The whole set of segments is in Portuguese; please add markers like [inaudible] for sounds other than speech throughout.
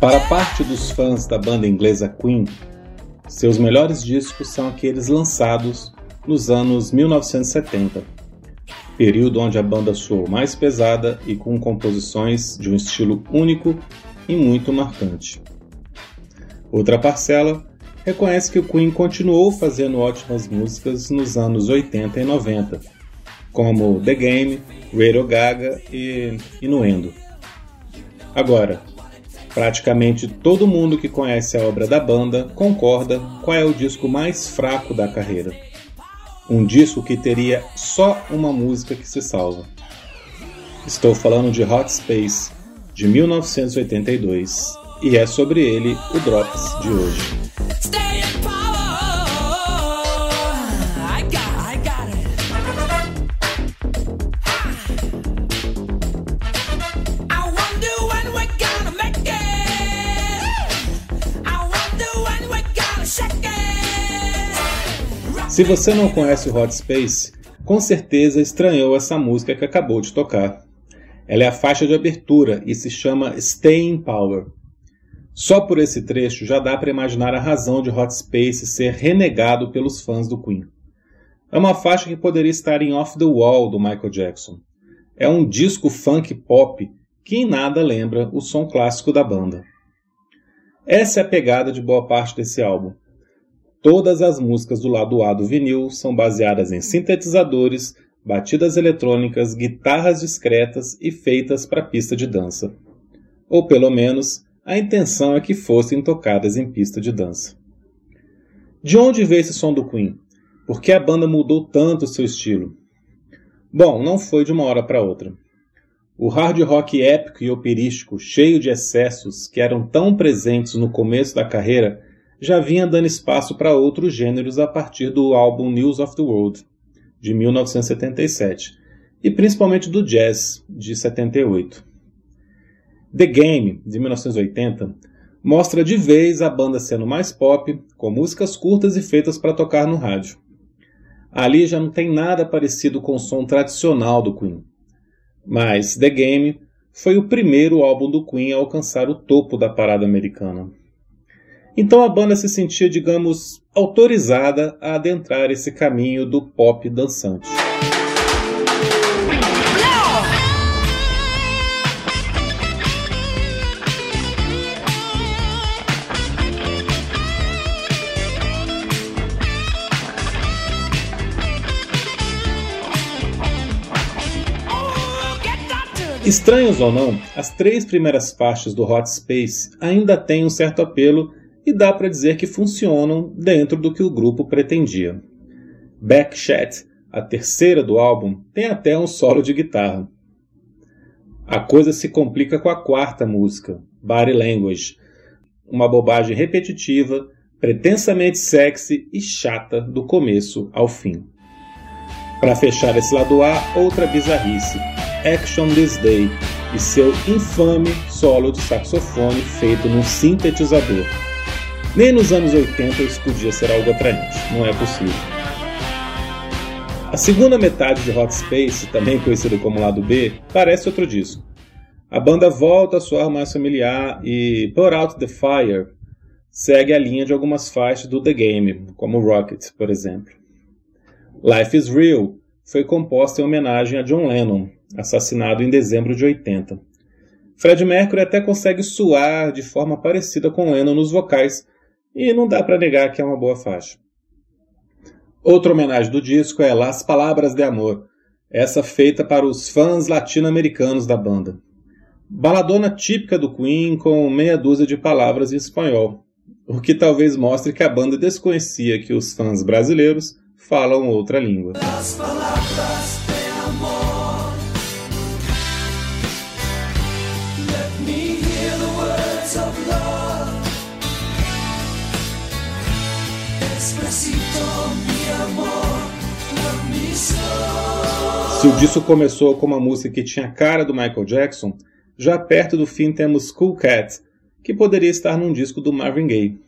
Para parte dos fãs da banda inglesa Queen, seus melhores discos são aqueles lançados nos anos 1970, período onde a banda soou mais pesada e com composições de um estilo único e muito marcante. Outra parcela reconhece que o Queen continuou fazendo ótimas músicas nos anos 80 e 90, como The Game, Radio Gaga e Inuendo. Agora, praticamente todo mundo que conhece a obra da banda concorda qual é o disco mais fraco da carreira. Um disco que teria só uma música que se salva. Estou falando de Hot Space, de 1982, e é sobre ele o Drops de hoje. Se você não conhece o Hot Space, com certeza estranhou essa música que acabou de tocar. Ela é a faixa de abertura e se chama Stay in Power. Só por esse trecho já dá para imaginar a razão de Hot Space ser renegado pelos fãs do Queen. É uma faixa que poderia estar em Off the Wall do Michael Jackson. É um disco funk pop que em nada lembra o som clássico da banda. Essa é a pegada de boa parte desse álbum. Todas as músicas do lado A do vinil são baseadas em sintetizadores, batidas eletrônicas, guitarras discretas e feitas para pista de dança. Ou pelo menos, a intenção é que fossem tocadas em pista de dança. De onde veio esse som do Queen? Por que a banda mudou tanto seu estilo? Bom, não foi de uma hora para outra. O hard rock épico e operístico, cheio de excessos que eram tão presentes no começo da carreira, já vinha dando espaço para outros gêneros a partir do álbum News of the World, de 1977, e principalmente do jazz, de 78. The Game, de 1980, mostra de vez a banda sendo mais pop, com músicas curtas e feitas para tocar no rádio. Ali já não tem nada parecido com o som tradicional do Queen. Mas The Game foi o primeiro álbum do Queen a alcançar o topo da parada americana. Então a banda se sentia, digamos, autorizada a adentrar esse caminho do pop dançante. Estranhos ou não, as três primeiras faixas do Hot Space ainda têm um certo apelo e dá para dizer que funcionam dentro do que o grupo pretendia. Backchat, a terceira do álbum, tem até um solo de guitarra. A coisa se complica com a quarta música, Body Language, uma bobagem repetitiva, pretensamente sexy e chata do começo ao fim. Para fechar esse lado A, outra bizarrice, Action This Day e seu infame solo de saxofone feito num sintetizador. Nem nos anos 80 isso podia ser algo atraente, não é possível. A segunda metade de Hot Space, também conhecido como lado B, parece outro disco. A banda volta a soar mais familiar e Put Out the Fire segue a linha de algumas faixas do The Game, como Rocket, por exemplo. Life is Real foi composta em homenagem a John Lennon, assassinado em dezembro de 80. Fred Mercury até consegue suar de forma parecida com Lennon nos vocais, e não dá para negar que é uma boa faixa. Outra homenagem do disco é Las Palavras de Amor, essa feita para os fãs latino-americanos da banda. Baladona típica do Queen com meia dúzia de palavras em espanhol, o que talvez mostre que a banda desconhecia que os fãs brasileiros falam outra língua. Se o disco começou com uma música que tinha a cara do Michael Jackson, já perto do fim temos Cool Cat, que poderia estar num disco do Marvin Gaye.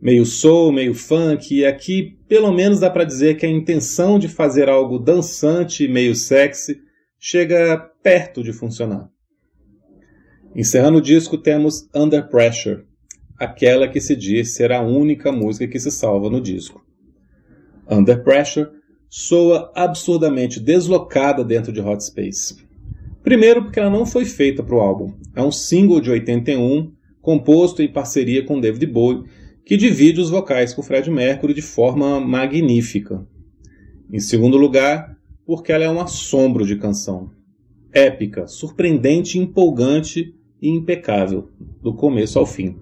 Meio soul, meio funk, e aqui pelo menos dá para dizer que a intenção de fazer algo dançante, meio sexy, chega perto de funcionar. Encerrando o disco, temos Under Pressure, aquela que se diz ser a única música que se salva no disco. Under Pressure soa absurdamente deslocada dentro de Hot Space. Primeiro, porque ela não foi feita para o álbum. É um single de 81, composto em parceria com David Bowie, que divide os vocais com Fred Mercury de forma magnífica. Em segundo lugar, porque ela é um assombro de canção. Épica, surpreendente, empolgante e impecável, do começo ao fim.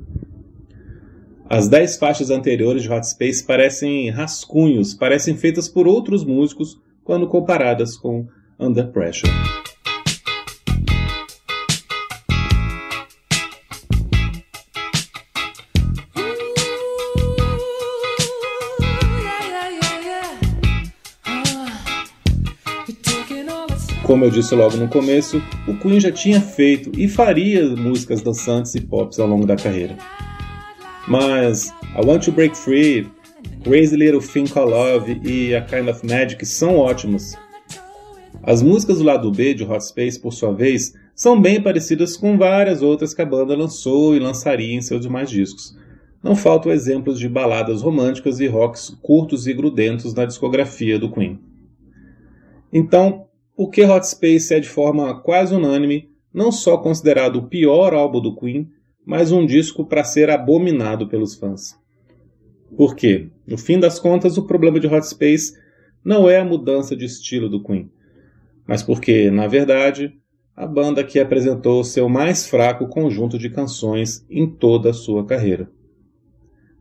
As dez faixas anteriores de Hot Space parecem rascunhos, parecem feitas por outros músicos quando comparadas com Under Pressure. Como eu disse logo no começo, o Queen já tinha feito e faria músicas dançantes e pops ao longo da carreira. Mas I Want to Break Free, Crazy Little Thing Called Love e A Kind of Magic são ótimas. As músicas do lado B de Hot Space, por sua vez, são bem parecidas com várias outras que a banda lançou e lançaria em seus demais discos. Não faltam exemplos de baladas românticas e rocks curtos e grudentos na discografia do Queen. Então, por que Hot Space é de forma quase unânime não só considerado o pior álbum do Queen, mas um disco para ser abominado pelos fãs. Por quê? No fim das contas, o problema de Hot Space não é a mudança de estilo do Queen, mas porque, na verdade, a banda que apresentou seu mais fraco conjunto de canções em toda a sua carreira.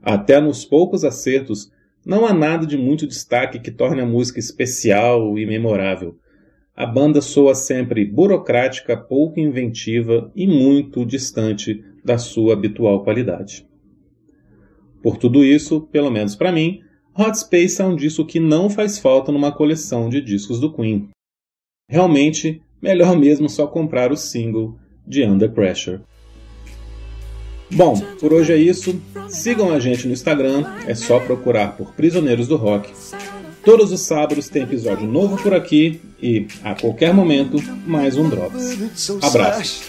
Até nos poucos acertos, não há nada de muito destaque que torne a música especial e memorável. A banda soa sempre burocrática, pouco inventiva e muito distante da sua habitual qualidade. Por tudo isso, pelo menos para mim, Hot Space é um disco que não faz falta numa coleção de discos do Queen. Realmente, melhor [laughs] mesmo só comprar o single de Under Pressure. Bom, por hoje é isso. Sigam a gente no Instagram, é só procurar por Prisioneiros do Rock. Todos os sábados tem episódio novo por aqui e, a qualquer momento, mais um Drops. Abraço!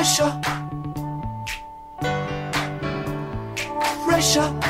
Pressure. Pressure.